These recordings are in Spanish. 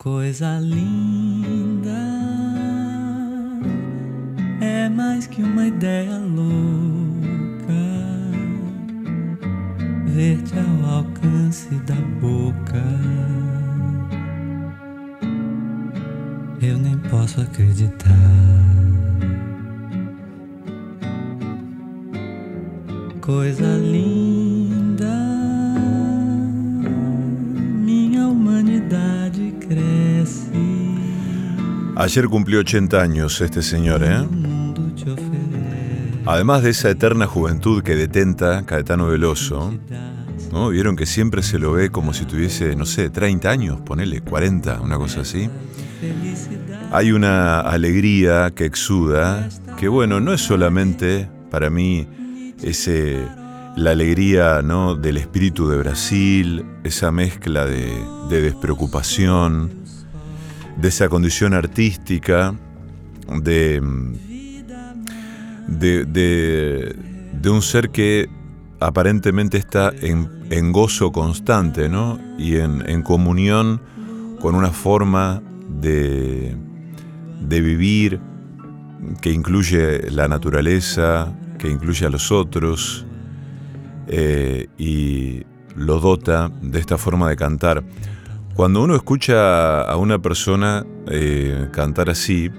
Coisa linda é mais que uma ideia louca. Ver-te ao alcance da boca. Eu nem posso acreditar. Coisa linda, Ayer cumplió 80 años este señor, ¿eh? Además de esa eterna juventud que detenta Caetano Veloso, ¿no? Vieron que siempre se lo ve como si tuviese, no sé, 30 años, ponele 40, una cosa así. Hay una alegría que exuda, que bueno, no es solamente para mí ese, la alegría ¿no? del espíritu de Brasil, esa mezcla de, de despreocupación, de esa condición artística, de, de, de- de un ser que aparentemente está en, en gozo constante ¿no? y en, en comunión con una forma de, de vivir que incluye la naturaleza, que incluye a los otros eh, y lo dota de esta forma de cantar. Cuando uno escucha a una persona eh, cantar así,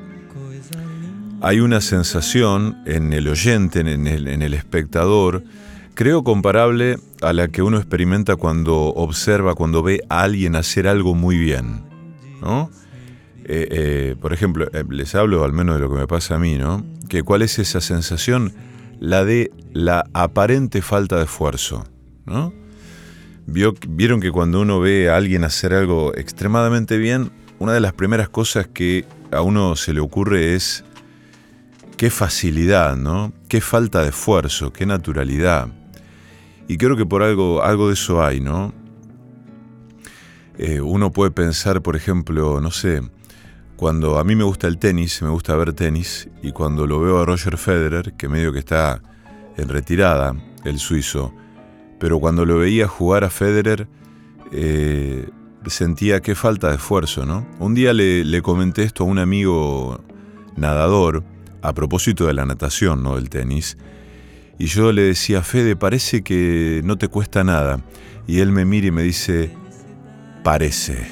hay una sensación en el oyente, en el, espectador, creo comparable a la que uno experimenta cuando observa, cuando ve a alguien hacer algo muy bien. ¿no? Eh, eh, por ejemplo, les hablo al menos de lo que me pasa a mí, ¿no? Que cuál es esa sensación, la de la aparente falta de esfuerzo, ¿no? Vieron que cuando uno ve a alguien hacer algo extremadamente bien, una de las primeras cosas que a uno se le ocurre es qué facilidad, ¿no? Qué falta de esfuerzo, qué naturalidad. Y creo que por algo, algo de eso hay, ¿no? Eh, uno puede pensar, por ejemplo, no sé, cuando a mí me gusta el tenis, me gusta ver tenis, y cuando lo veo a Roger Federer, que medio que está en retirada, el suizo, pero cuando lo veía jugar a Federer, eh, sentía qué falta de esfuerzo, ¿no? Un día le, comenté esto a un amigo nadador, a propósito de la natación, no del tenis, y yo le decía, Fede, parece que no te cuesta nada. Y él me mira y me dice, parece.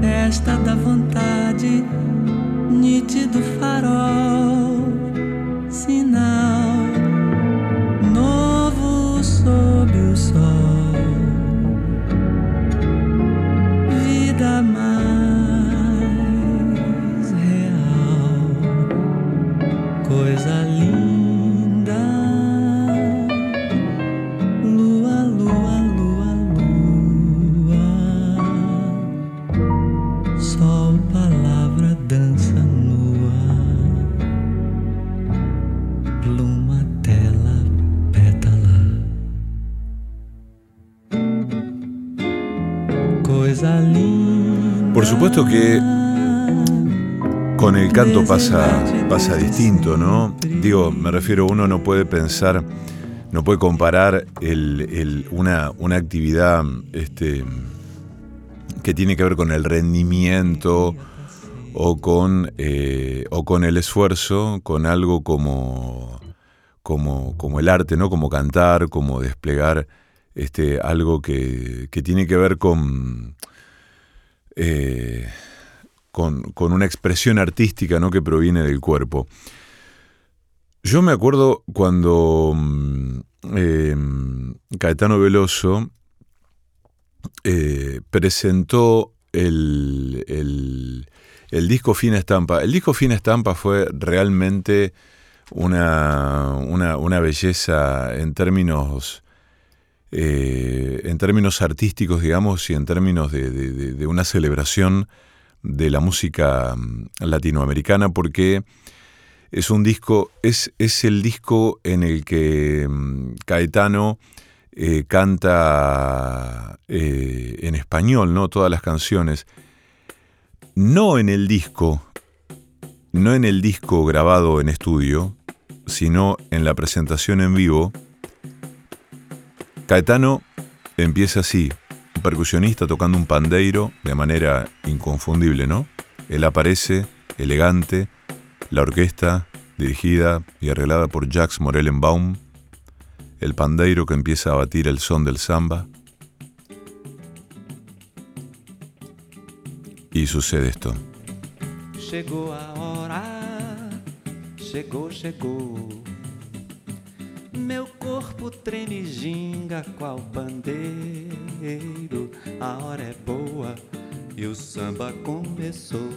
Festa da vontade, nítido farol, coisa linda, lua, lua, lua, lua. Sol, palavra, dança nua. Pluma, tela, pétala. Coisa linda. Por supuesto que con el canto pasa, pasa distinto, ¿no? Digo, me refiero, uno no puede pensar, no puede comparar una, una actividad este, que tiene que ver con el rendimiento o con, eh, o con el esfuerzo, con algo como, como, como el arte, ¿no? Como cantar, como desplegar este, algo que, que tiene que ver con, eh, con, con una expresión artística ¿no? que proviene del cuerpo. Yo me acuerdo cuando mm, eh, Caetano Veloso eh, presentó el, el- disco Fina Estampa. El disco Fina Estampa fue realmente una, una- una belleza en términos, eh, en términos artísticos, digamos, y en términos de- de una celebración de la música mm, latinoamericana, porque es un disco, es, es el disco en el que mm, Caetano eh, canta eh, en español, ¿no? Todas las canciones. No en el disco, no en el disco grabado en estudio, sino en la presentación en vivo. Caetano empieza así, percusionista tocando un pandeiro de manera inconfundible, ¿no? Él aparece, elegante, la orquesta, dirigida y arreglada por Jacques Morellenbaum, el pandeiro que empieza a batir el son del samba. Y sucede esto. Chegou a hora, chegou, chegou. Meu corpo treme ginga qual pandeiro. A hora é boa e o samba começou.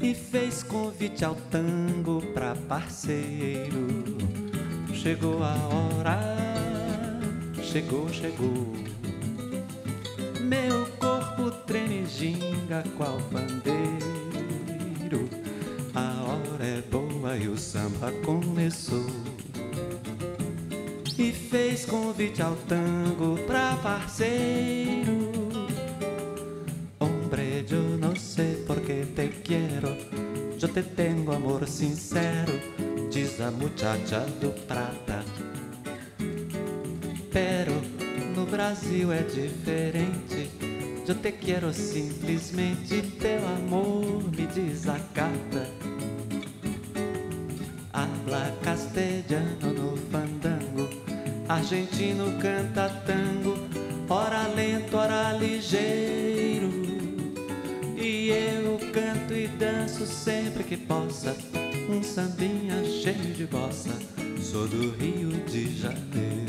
E fez convite ao tango pra parceiro. Chegou a hora, chegou, chegou. Meu corpo treme ginga qual pandeiro. A hora é boa e o samba começou. E fez convite ao tango pra parceiro. Hombre, yo no sé por qué te quiero. Yo te tengo amor sincero, diz a muchacha do prata. Pero no Brasil é diferente. Eu te quero simplesmente, teu amor me desacata. Castelhano no fandango, argentino canta tango, ora lento, ora ligeiro. E eu canto e danço sempre que possa, um sambinha cheio de bossa. Sou do Rio de Janeiro.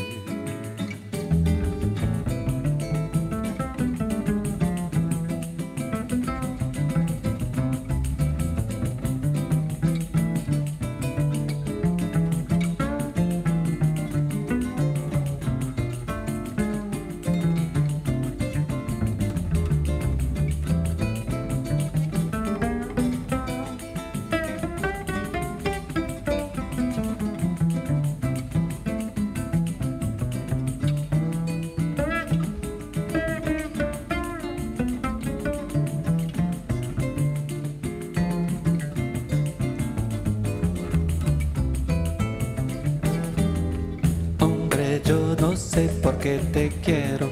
No sé por qué te quiero.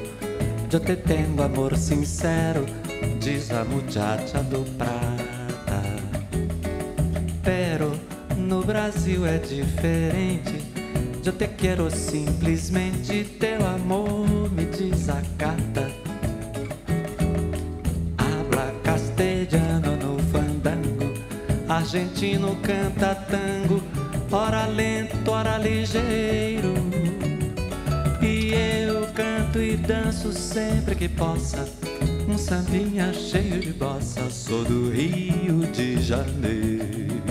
Yo te tengo amor sincero, diz a muchacha do prata. Pero no Brasil é diferente. Eu te quero simplesmente, teu amor me desacata. Habla castelhano no fandango, argentino canta tango, ora lento, ora ligeiro. Canto e danço sempre que possa, um sambinha cheio de bossa. Sou do Rio de Janeiro.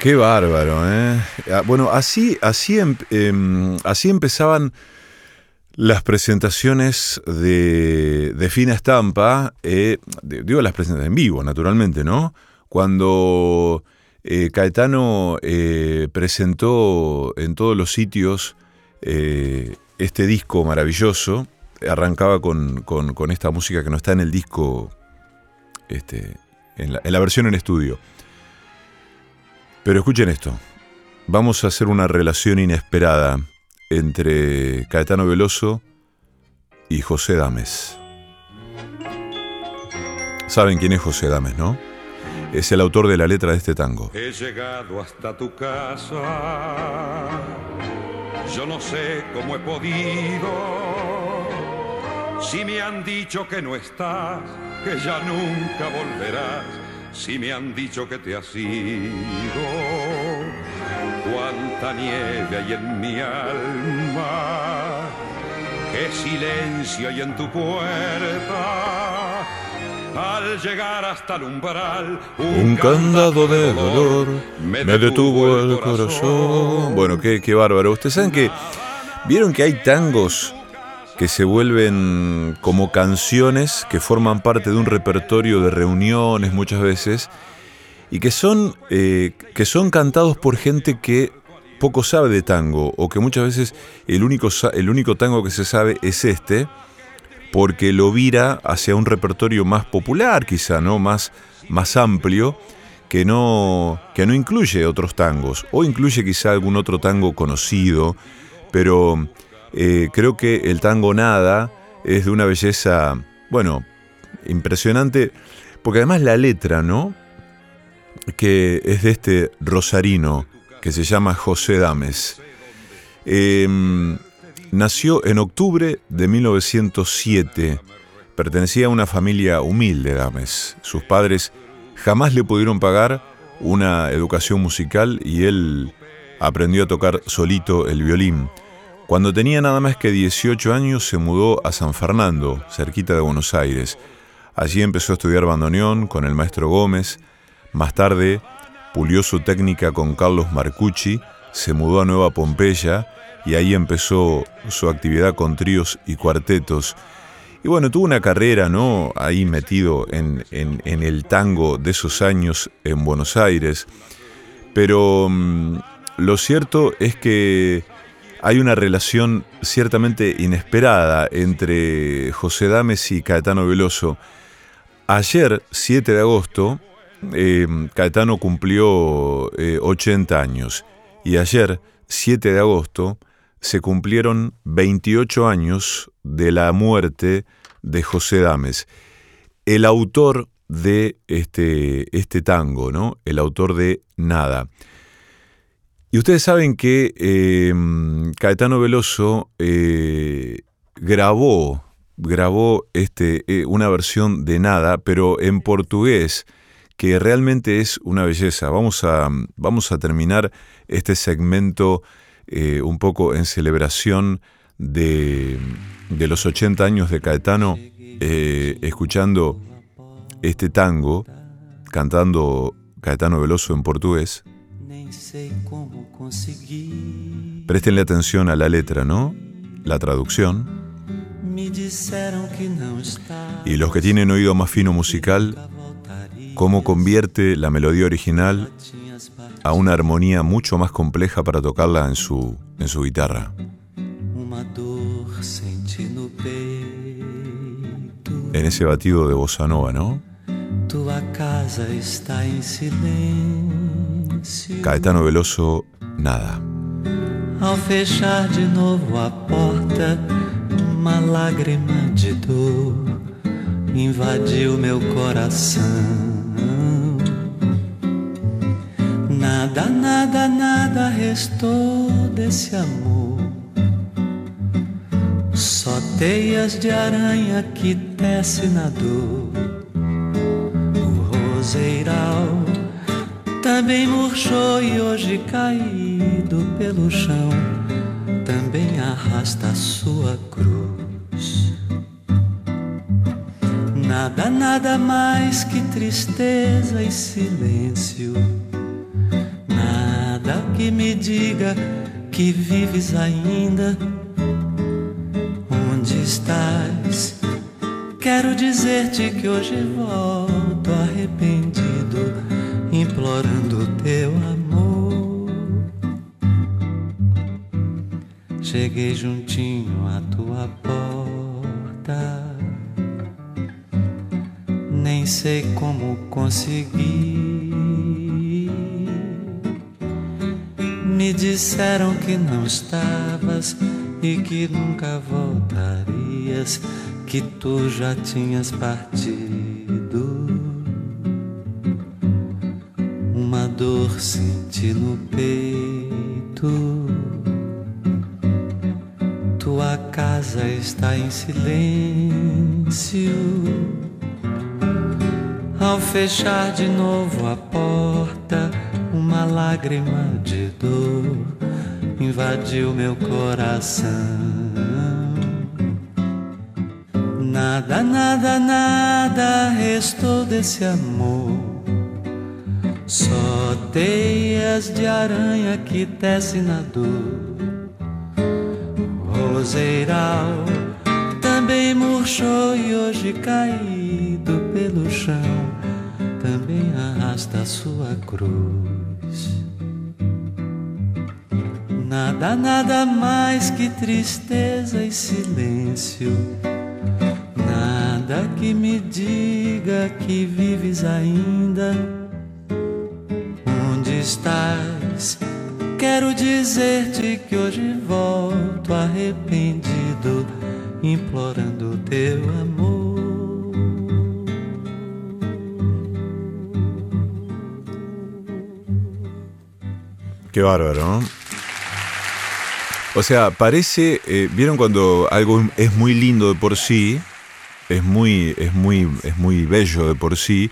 Qué bárbaro, ¿eh? Ah, Bueno, así, así, em, así empezaban las presentaciones de, de Fina Estampa, eh, digo las presentaciones en vivo, naturalmente, ¿no? Cuando eh, Caetano eh, presentó en todos los sitios eh, este disco maravilloso, arrancaba con, con- esta música que no está en el disco, este, en la- en la versión en estudio. Pero escuchen esto. Vamos a hacer una relación inesperada entre Caetano Veloso y José Dames. Saben quién es José Dames, ¿no? Es el autor de la letra de este tango. He llegado hasta tu casa. Yo no sé cómo he podido. Si me han dicho que no estás, que ya nunca volverás. Si me han dicho que te has ido. Cuánta nieve hay en mi alma. Qué silencio hay en tu puerta. Al llegar hasta el umbral, Un candado de dolor me detuvo el corazón. Bueno, qué, qué bárbaro. Ustedes saben que. ¿Vieron que hay tangos que se vuelven como canciones que forman parte de un repertorio de reuniones muchas veces y que son, eh, que son cantados por gente que poco sabe de tango o que muchas veces el único, el único tango que se sabe es este porque lo vira hacia un repertorio más popular quizá, ¿no? Más, más amplio que no, que no incluye otros tangos, o incluye quizá algún otro tango conocido, pero eh, creo que el tango Nada es de una belleza, bueno, impresionante, porque además la letra, ¿no? Que es de este rosarino que se llama José Dames. Em, nació en octubre de 1907. Pertenecía a una familia humilde, Dames. Sus padres jamás le pudieron pagar una educación musical y él aprendió a tocar solito el violín. Cuando tenía nada más que 18 años se mudó a San Fernando, cerquita de Buenos Aires. Allí empezó a estudiar bandoneón con el maestro Gómez. Más tarde pulió su técnica con Carlos Marcucci, se mudó a Nueva Pompeya y ahí empezó su actividad con tríos y cuartetos. Y bueno, tuvo una carrera, ¿no? Ahí metido en, en el tango de esos años en Buenos Aires. Pero mm, lo cierto es que hay una relación ciertamente inesperada entre José Dames y Caetano Veloso. Ayer, 7 de agosto, eh, Caetano cumplió 80 eh, años y ayer, 7 de agosto, se cumplieron 28 años de la muerte de José Dames, el autor de este, este tango, ¿no? El autor de Nada. Y ustedes saben que em, Caetano Veloso eh, grabó, grabó este, eh, una versión de Nada, pero en portugués, que realmente es una belleza. Vamos a, vamos a terminar este segmento eh, un poco en celebración de, de, los 80 años de Caetano, escuchando este tango, cantando Caetano Veloso en portugués. Prestenle atención a la letra, ¿no? La traducción. Y los que tienen oído más fino musical, cómo convierte la melodía original a una armonía mucho más compleja para tocarla en su, en su guitarra. En ese batido de bossa nova, ¿no? Caetano Veloso, nada. Ao fechar de novo a porta, uma lágrima de dor invadiu meu coração. Nada, nada, nada restou desse amor. Só teias de aranha que desce na dor. O roseiral também murchou e hoje caído pelo chão, também arrasta a sua cruz. Nada, nada mais que tristeza e silêncio. Que me diga que vives ainda. Onde estás? Quero dizer-te que hoje volto arrependido implorando teu amor. Cheguei juntinho à tua porta, nem sei como consegui. Disseram que não estavas e que nunca voltarias, que tu já tinhas partido. dor senti no peito. Tua casa está em silêncio. Ao fechar de novo a porta, uma lágrima de dor invadiu meu coração. Nada, nada, nada restou desse amor só teias de aranha que desce na dor. Roseiral também murchou e hoje caído pelo chão também arrasta sua cruz. Nada, nada mais que tristeza e silêncio. Nada que me diga que vives ainda estás? Quero dizer-te que hoje volto arrependido, implorando teu amor. Qué bárbaro, ¿no? O sea, parece, eh, vieron cuando algo es muy lindo de por sí, es muy, es muy, es muy bello de por sí.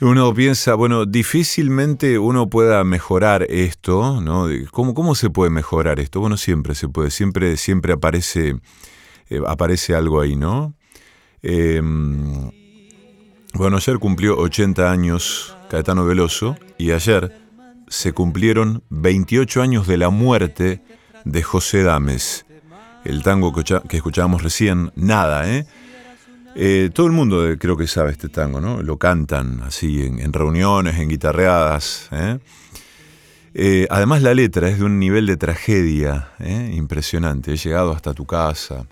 Uno piensa, bueno, difícilmente uno pueda mejorar esto, ¿no? ¿Cómo, cómo se puede mejorar esto? Bueno, siempre se puede, siempre, siempre aparece, eh, aparece algo ahí, ¿no? Em, bueno, ayer cumplió 80 años Caetano Veloso y ayer se cumplieron 28 años de la muerte de José Dames. El tango que escuchábamos recién, nada, ¿eh? Eh, todo el mundo eh, creo que sabe este tango, ¿no? Lo cantan así en, reuniones, en guitarreadas. ¿eh? además la letra es de un nivel de tragedia impresionante. He llegado hasta tu casa.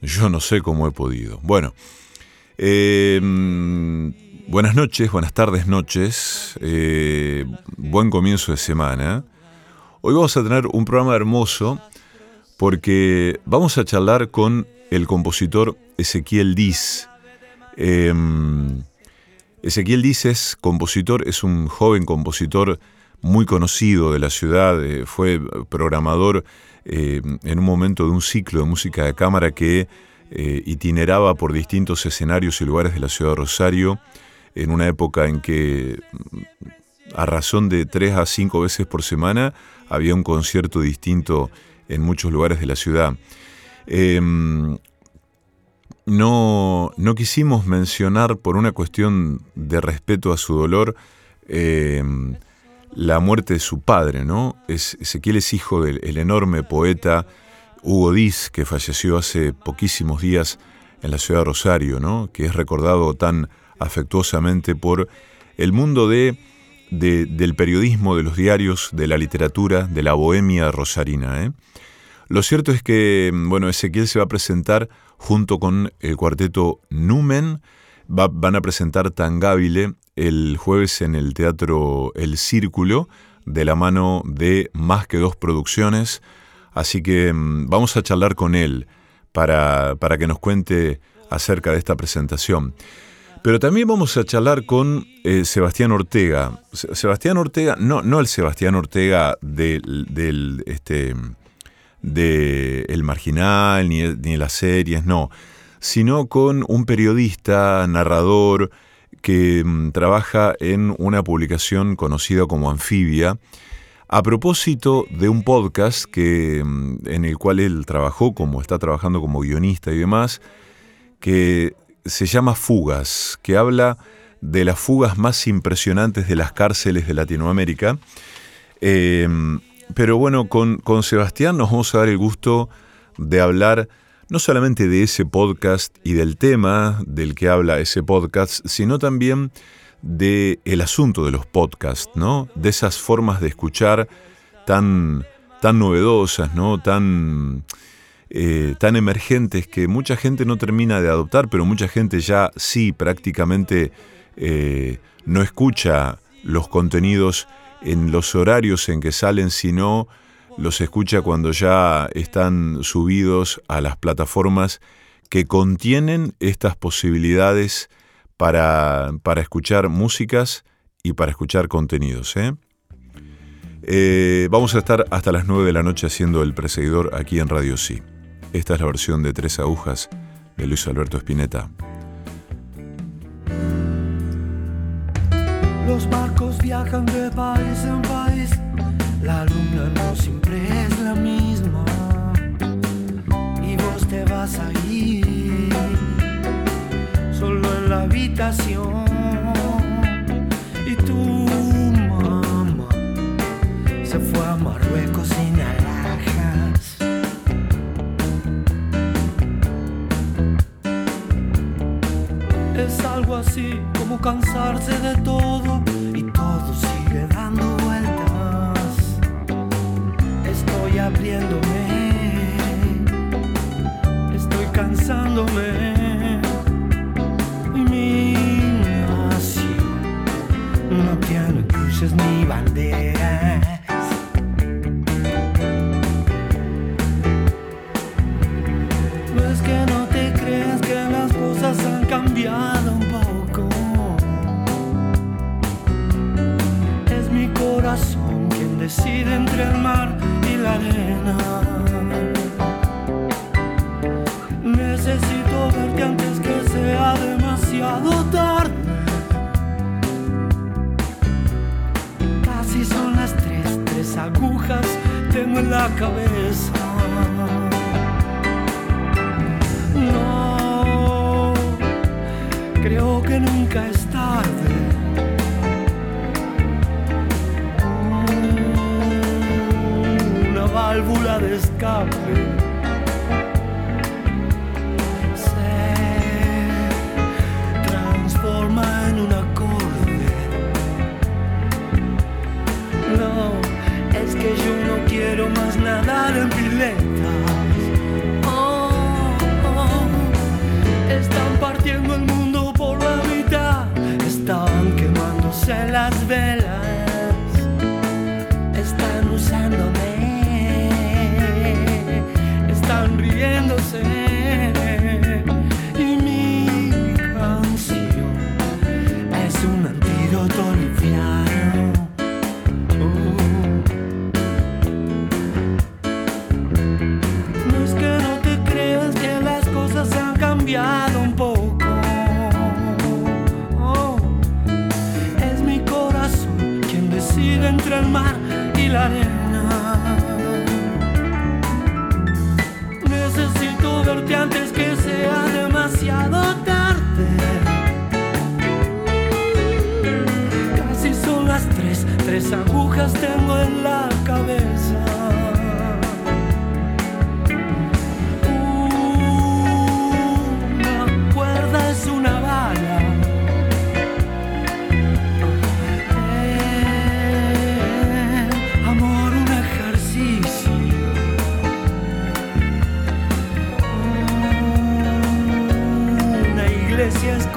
Yo no sé cómo he podido. Bueno, buenas noches, buenas tardes, noches. buen comienzo de semana. Hoy vamos a tener un programa hermoso porque vamos a charlar con el compositor Ezequiel Diz. Em, Ezequiel Diz es compositor, es un joven compositor muy conocido de la ciudad, eh, fue programador eh, en un momento de un ciclo de música de cámara que eh, itineraba por distintos escenarios y lugares de la ciudad de Rosario, en una época en que a razón de tres a cinco veces por semana había un concierto distinto en muchos lugares de la ciudad. Em, no, no, quisimos mencionar por una cuestión de respeto a su dolor em, la muerte de su padre, ¿no? Ezequiel es hijo del enorme poeta Hugo Diz, que falleció hace poquísimos días en la ciudad de Rosario, ¿no? que es recordado tan afectuosamente por el mundo de, del periodismo, de los diarios, de la literatura, de la bohemia rosarina. ¿eh? Lo cierto es que, bueno, Ezequiel se va a presentar junto con el cuarteto Numen, van a presentar Tangabile el jueves en el Teatro El Círculo, de la mano de Más que dos producciones, así que mm, vamos a charlar con él para, para que nos cuente acerca de esta presentación. Pero también vamos a charlar con eh, Sebastián Ortega. Sebastián Ortega, no, no el Sebastián Ortega del, del este, de El Marginal, ni, ni las series, no, sino con un periodista, narrador, que mm, trabaja en una publicación conocida como Anfibia, a propósito de un podcast que, mm, en el cual él trabajó, como está trabajando como guionista y demás, que se llama Fugas, que habla de las fugas más impresionantes de las cárceles de Latinoamérica. Eh, pero bueno, con, con Sebastián nos vamos a dar el gusto de hablar no solamente de ese podcast y del tema del que habla ese podcast, sino también de el asunto de los podcasts, ¿no? De esas formas de escuchar tan, tan novedosas, ¿no? Tan, eh, tan emergentes que mucha gente no termina de adoptar, pero mucha gente ya sí prácticamente eh, no escucha los contenidos en los horarios en que salen, sino los escucha cuando ya están subidos a las plataformas que contienen estas posibilidades para, para escuchar músicas y para escuchar contenidos. ¿eh? Vamos a estar hasta las 9 de la noche haciendo el perseguidor aquí en Radio Sí. Esta es la versión de Tres Agujas de Luis Alberto Spinetta. Los barcos viajan de país en país, la luna no siempre es la misma. Y vos te vas a ir solo en la habitación. Y tu Es algo así como cansarse de todo abriéndome, estoy cansándome. Mi nación no tiene cruces ni decide entre el mar y la arena. Necesito verte antes que sea demasiado tarde. Casi son las tres, tres agujas tengo en la cabeza. No, creo que nunca es tarde. Válvula de escape. nadar en piletas. Oh, oh, están partiendo el mundo por la mitad, están quemándose las velas,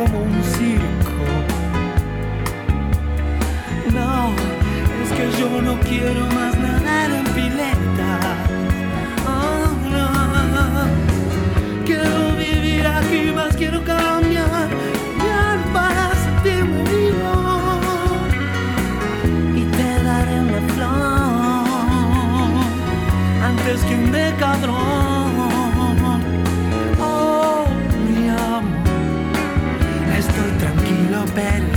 como un circo. No, es que yo no quiero más nadar en pileta. Oh, no. Quiero vivir aquí, más quiero cambiar. Bien para sentirme vivo. Y te daré una flor antes que un decabrón. bed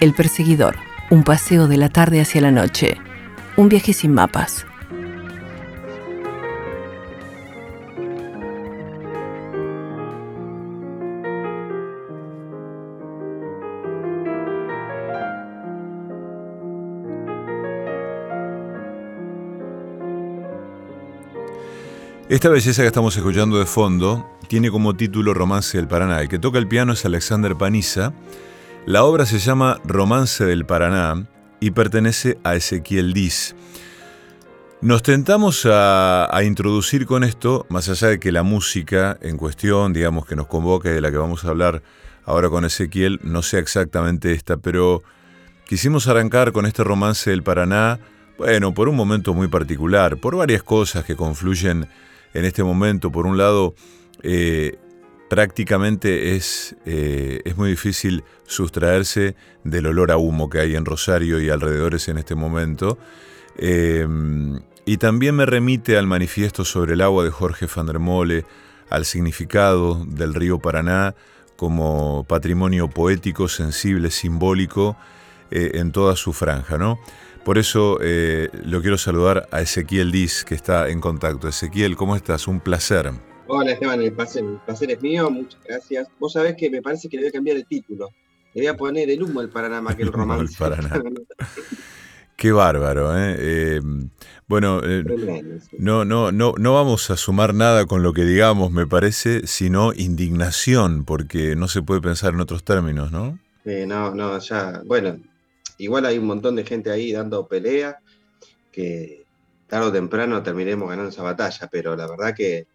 El perseguidor, un paseo de la tarde hacia la noche, un viaje sin mapas. Esta belleza que estamos escuchando de fondo tiene como título Romance del Paraná. El que toca el piano es Alexander Paniza la obra se llama Romance del Paraná y pertenece a Ezequiel Diz. Nos tentamos a, introducir con esto, más allá de que la música en cuestión, digamos, que nos convoca y de la que vamos a hablar ahora con Ezequiel, no sea exactamente esta, pero quisimos arrancar con este romance del Paraná, bueno, por un momento muy particular, por varias cosas que confluyen en este momento. Por un lado, eh, prácticamente es, eh, es muy difícil sustraerse del olor a humo que hay en Rosario y alrededores en este momento. Em, y también me remite al manifiesto sobre el agua de Jorge van der Mole, al significado del río Paraná como patrimonio poético, sensible, simbólico eh, en toda su franja, ¿no? Por eso eh, lo quiero saludar a Ezequiel Diz, que está en contacto. Ezequiel, ¿cómo estás? Un placer. Hola Esteban, el placer, el placer es mío, muchas gracias. Vos sabés que me parece que le voy a cambiar el título. Le voy a poner el humo al Paraná más que el romance. el Paraná. Qué bárbaro, ¿eh? eh bueno, eh, no, no, no, no vamos a sumar nada con lo que digamos, me parece, sino indignación, porque no se puede pensar en otros términos, ¿no? Eh, no, no, ya, bueno, igual hay un montón de gente ahí dando pelea, que tarde o temprano terminemos ganando esa batalla, pero la verdad que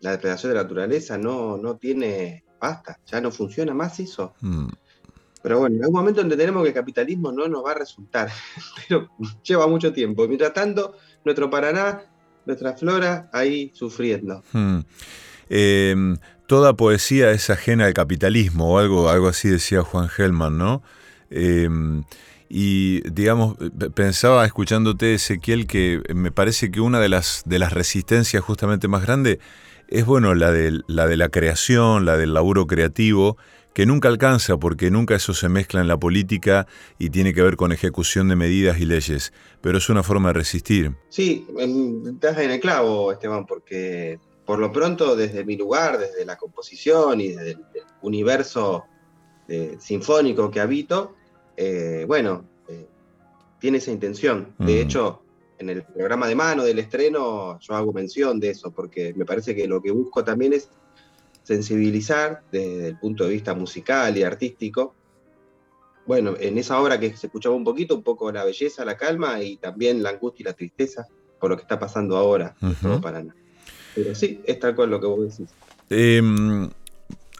la depredación de la naturaleza no, no tiene, basta, ya no funciona más eso. Mm. Pero bueno, en algún momento entendemos que el capitalismo no nos va a resultar, pero lleva mucho tiempo. Mientras tanto, nuestro Paraná, nuestra flora, ahí sufriendo. Hmm. Em, toda poesía es ajena al capitalismo, o algo, algo así decía Juan Gelman, ¿no? Em, y digamos, pensaba escuchándote, Ezequiel, que me parece que una de las, de las resistencias justamente más grandes es bueno la de, la de la creación, la del laburo creativo, que nunca alcanza porque nunca eso se mezcla en la política y tiene que ver con ejecución de medidas y leyes, pero es una forma de resistir. Sí, estás en el clavo, Esteban, porque por lo pronto desde mi lugar, desde la composición y desde el, universo eh, sinfónico que habito, eh, bueno, eh, tiene esa intención. De mm. hecho, en el programa de mano del estreno yo hago mención de eso, porque me parece que lo que busco también es sensibilizar desde el punto de vista musical y artístico. Bueno, en esa obra que se escuchaba un poquito, un poco la belleza, la calma y también la angustia y la tristeza por lo que está pasando ahora en todo Paraná. Pero sí, es tal cual lo que vos decís. Em,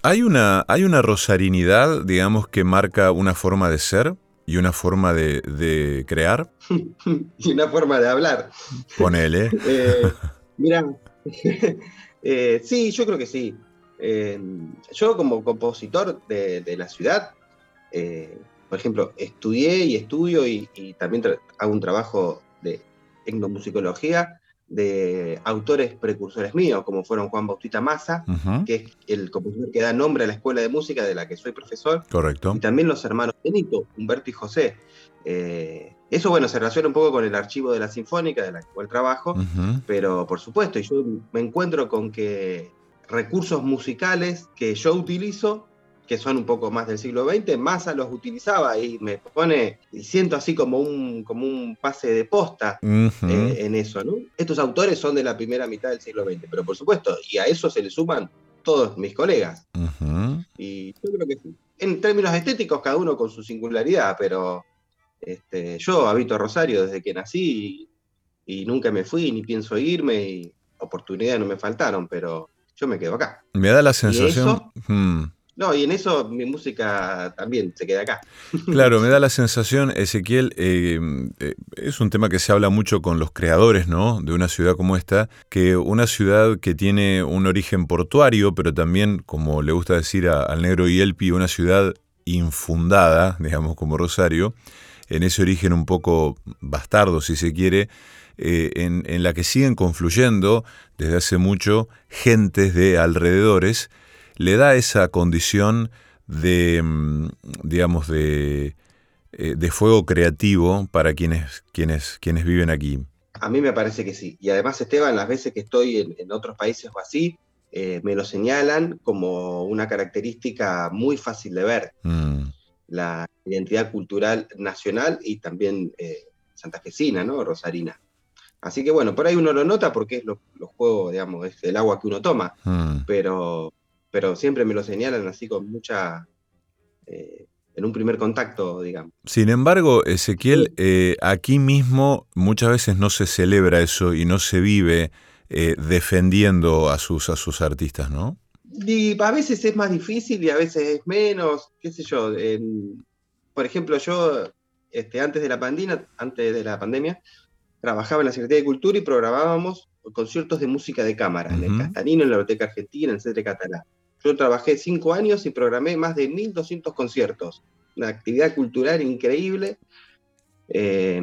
¿hay, una, ¿Hay una rosarinidad, digamos, que marca una forma de ser y una forma de, crear? y una forma de hablar. Ponele. eh, mira, eh, sí, yo creo que sí. Em, yo como compositor de, la ciudad, eh, por ejemplo, estudié y estudio y, también hago un trabajo de etnomusicología de autores precursores míos, como fueron Juan Bautista Massa, que es el compositor que da nombre a la escuela de música de la que soy profesor. Correcto. Y también los hermanos Benito, Humberto y José. Eh, eso, bueno, se relaciona un poco con el archivo de la Sinfónica, de la cual trabajo, pero por supuesto, yo me encuentro con que recursos musicales que yo utilizo, que son un poco más del siglo XX, Massa los utilizaba y me pone, y siento así como un, como un pase de posta eh, en eso, ¿no? Estos autores son de la primera mitad del siglo XX, pero por supuesto, y a eso se le suman todos mis colegas. Y yo creo que en términos estéticos, cada uno con su singularidad, pero este, yo habito Rosario desde que nací y, y, nunca me fui, ni pienso irme, y oportunidades no me faltaron, pero yo me quedo acá. Me da la sensación... Hmm. No, y en eso mi música también se queda acá. Claro, me da la sensación, Ezequiel, eh, eh, es un tema que se habla mucho con los creadores, ¿no? De una ciudad como esta, que una ciudad que tiene un origen portuario, pero también, como le gusta decir al negro Yelpi, una ciudad infundada, digamos, como Rosario, en ese origen un poco bastardo, si se quiere, eh, en, la que siguen confluyendo desde hace mucho gentes de alrededores, le da esa condición de, mm, digamos, de, eh, de fuego creativo para quienes, quienes, quienes viven aquí. A mí me parece que sí. Y además, Esteban, las veces que estoy en, otros países o así, eh, me lo señalan como una característica muy fácil de ver. Mm. La identidad cultural nacional y también santafesina, ¿no? Rosarina. Así que bueno, por ahí uno lo nota porque es los juegos, digamos, es el agua que uno toma, mm. pero, pero siempre me lo señalan así con mucha... Eh, en un primer contacto, digamos. Sin embargo, Ezequiel, eh, aquí mismo muchas veces no se celebra eso y no se vive eh, defendiendo a sus, a sus artistas, ¿no? Y a veces es más difícil y a veces es menos, qué sé yo. por ejemplo, yo este, antes de la pandemia, antes de la pandemia, trabajaba en la Secretaría de Cultura y programábamos conciertos de música de cámara, en el Castanino, en la Biblioteca Argentina, en el Centro Catalá. Yo trabajé cinco años y programé más de 1.200 conciertos, una actividad cultural increíble. Eh,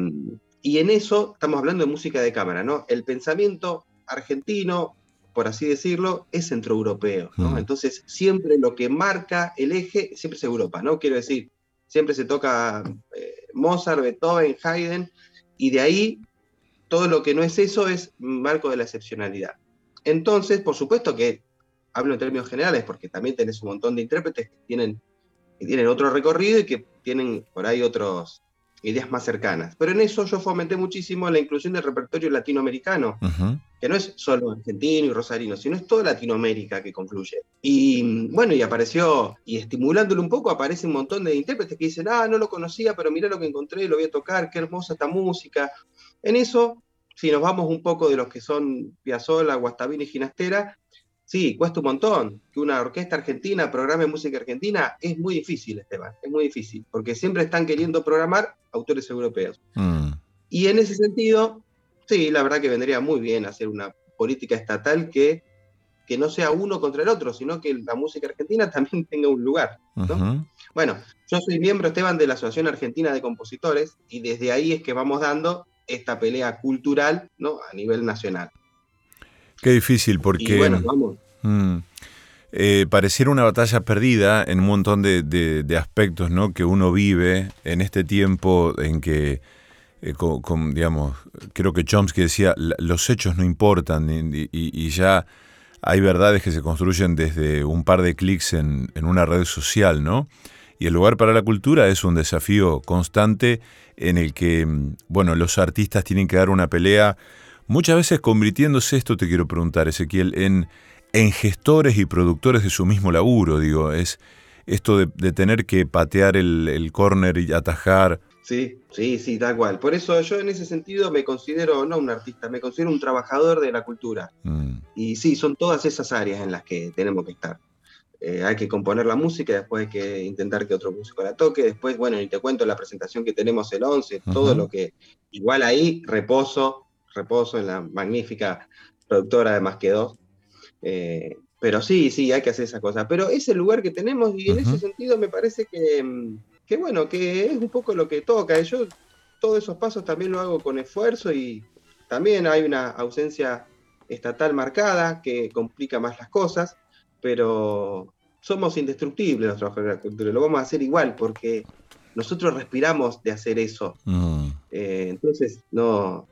y en eso estamos hablando de música de cámara, ¿no? El pensamiento argentino, por así decirlo, es centroeuropeo. ¿no? Mm. Entonces, siempre lo que marca el eje siempre es Europa, ¿no? Quiero decir, siempre se toca eh, Mozart, Beethoven, Haydn, y de ahí todo lo que no es eso es marco de la excepcionalidad. Entonces, por supuesto que hablo en términos generales, porque también tenés un montón de intérpretes que tienen, que tienen otro recorrido y que tienen por ahí otras ideas más cercanas. Pero en eso yo fomenté muchísimo la inclusión del repertorio latinoamericano, Ujú. que no es solo argentino y rosarino, sino es toda Latinoamérica que confluye. Y bueno, y apareció, y estimulándolo un poco, aparece un montón de intérpretes que dicen, ah, no lo conocía, pero mirá lo que encontré, lo voy a tocar, qué hermosa esta música. En eso, si nos vamos un poco de los que son Piazzolla, Guastavini y Ginastera, sí, cuesta un montón que una orquesta argentina programe música argentina, es muy difícil, Esteban, es muy difícil, porque siempre están queriendo programar autores europeos. Mm. Y en ese sentido, sí, la verdad que vendría muy bien hacer una política estatal que, que no sea uno contra el otro, sino que la música argentina también tenga un lugar. Bueno, yo soy miembro, Esteban, de la Asociación Argentina de Compositores y desde ahí es que vamos dando esta pelea cultural ¿no? a nivel nacional. Qué difícil, porque Y bueno, vamos. mm, eh, pareciera una batalla perdida en un montón de, de- de aspectos ¿no? que uno vive en este tiempo en que, eh, con, digamos, creo que Chomsky decía, "La- los hechos no importan y, y- y ya hay verdades que se construyen desde un par de clics en, en una red social, ¿no? Y el lugar para la cultura es un desafío constante en el que, mm, bueno, los artistas tienen que dar una pelea, muchas veces convirtiéndose, esto te quiero preguntar, Ezequiel, en, en gestores y productores de su mismo laburo, digo, es esto de, de tener que patear el, el córner y atajar. Sí, sí, sí, tal cual. Por eso yo en ese sentido me considero no un artista, me considero un trabajador de la cultura. Mm, Y sí, son todas esas áreas en las que tenemos que estar. Eh, hay que componer la música, después hay que intentar que otro músico la toque, después, bueno, y te cuento la presentación que tenemos el 11, todo lo que, igual ahí, reposo, reposo en la magnífica productora de Más que Dos. Eh, pero sí, sí, hay que hacer esa cosa. Pero es el lugar que tenemos y en ese sentido me parece que, mm, que, bueno, que es un poco lo que toca. Yo todos esos pasos también lo hago con esfuerzo y también hay una ausencia estatal marcada que complica más las cosas, pero somos indestructibles los trabajadores de la cultura, lo vamos a hacer igual porque nosotros respiramos de hacer eso, mm. Eh, entonces no,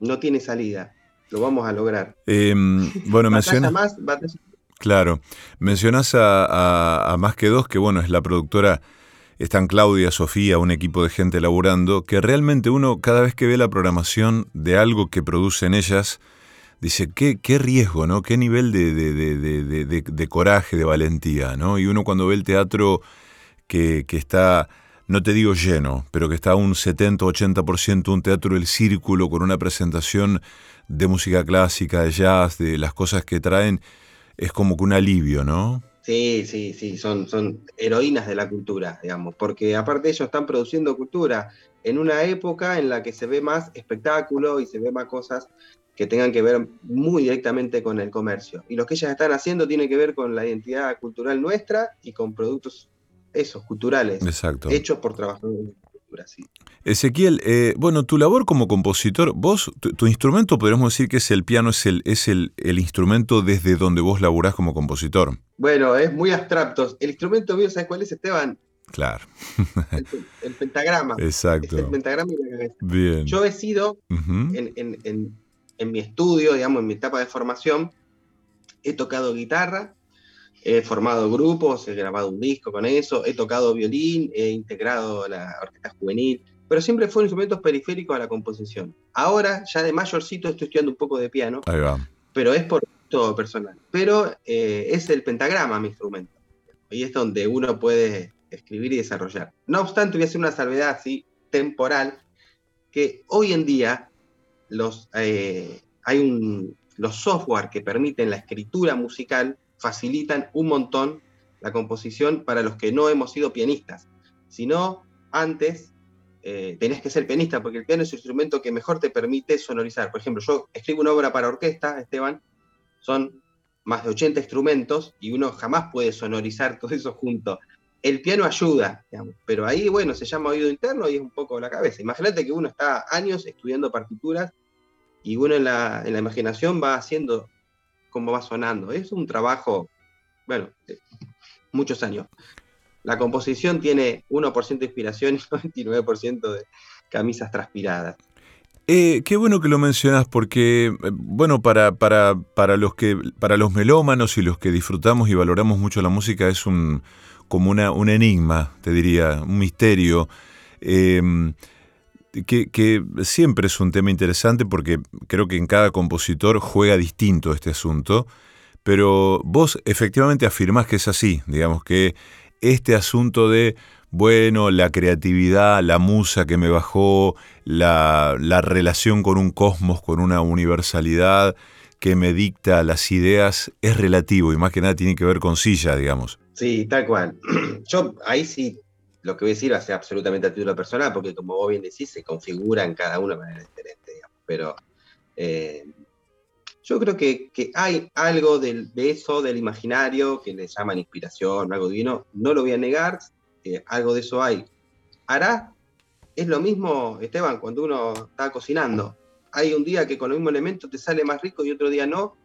no tiene salida, lo vamos a lograr. Em, bueno, menciona... más, batalla- Claro. Mencionás a, a- a Más que Dos, que bueno, es la productora, están Claudia, Sofía, un equipo de gente laburando, que realmente uno cada vez que ve la programación de algo que producen ellas, dice, qué, qué riesgo, ¿no? Qué nivel de- de- de- de coraje, de valentía, ¿no? Y uno cuando ve el teatro que, que está, no te digo lleno, pero que está a un 70-80% un teatro del círculo con una presentación de música clásica, de jazz, de las cosas que traen, es como que un alivio, ¿no? Sí, sí, sí, son, son heroínas de la cultura, digamos, porque aparte ellos están produciendo cultura en una época en la que se ve más espectáculo y se ve más cosas que tengan que ver muy directamente con el comercio. Y lo que ellas están haciendo tiene que ver con la identidad cultural nuestra y con productos, esos, culturales, Exacto. hechos por trabajadores de la cultura, sí. Ezequiel, eh, bueno, tu labor como compositor, vos, tu, tu instrumento, podríamos decir que es el piano, es el, es el, el instrumento desde donde vos laburás como compositor. Bueno, es muy abstracto. El instrumento mío, ¿sabes cuál es, Esteban? Claro, El, el pentagrama. Es exacto. el pentagrama y la cabeza. Bien. Yo he sido en- en- en mi estudio, digamos, en mi etapa de formación, he tocado guitarra, he formado grupos, he grabado un disco con eso, he tocado violín, he integrado la orquesta juvenil, pero siempre fueron instrumentos periféricos a la composición. Ahora, ya de mayorcito, estoy estudiando un poco de piano, Ahí va. pero es por todo personal. Pero eh, es el pentagrama mi instrumento. Y es donde uno puede escribir y desarrollar. No obstante, voy a hacer una salvedad así temporal, que hoy en día los, eh, hay un, los software que permiten la escritura musical facilitan un montón la composición para los que no hemos sido pianistas. Si no, antes eh, que ser pianista, porque el piano es el instrumento que mejor te permite sonorizar. Por ejemplo, yo escribo una obra para orquesta, Esteban, son más de 80 instrumentos y uno jamás puede sonorizar todo eso junto. El piano ayuda, pero ahí, bueno, se llama oído interno y es un poco la cabeza. Imagínate que uno está años estudiando partituras y uno en la, en la imaginación va haciendo cómo va sonando. Es un trabajo, bueno, muchos años. La composición tiene 1% de inspiración y 99% de camisas transpiradas. Eh, qué bueno que lo mencionas porque, eh, bueno, para, para, para, los que, para los melómanos y los que disfrutamos y valoramos mucho la música es un, como una, un enigma, te diría, un misterio, que, siempre es un tema interesante porque creo que en cada compositor juega distinto este asunto, pero vos efectivamente afirmás que es así, digamos que este asunto de bueno, la creatividad, la musa que me bajó, la, relación con un cosmos, con una universalidad que me dicta las ideas, es relativo y más que nada tiene que ver con silla, digamos. Sí, tal cual. Yo ahí sí, lo que voy a decir va a ser absolutamente a título personal, porque como vos bien decís, se configura en cada uno de manera diferente, digamos. Pero eh, yo creo que, hay algo de eso, del imaginario, que le llaman inspiración, algo divino, no lo voy a negar, algo de eso hay. Hará, es lo mismo, Esteban, cuando uno está cocinando. Hay un día que con los mismos elementos te sale más rico y otro día no.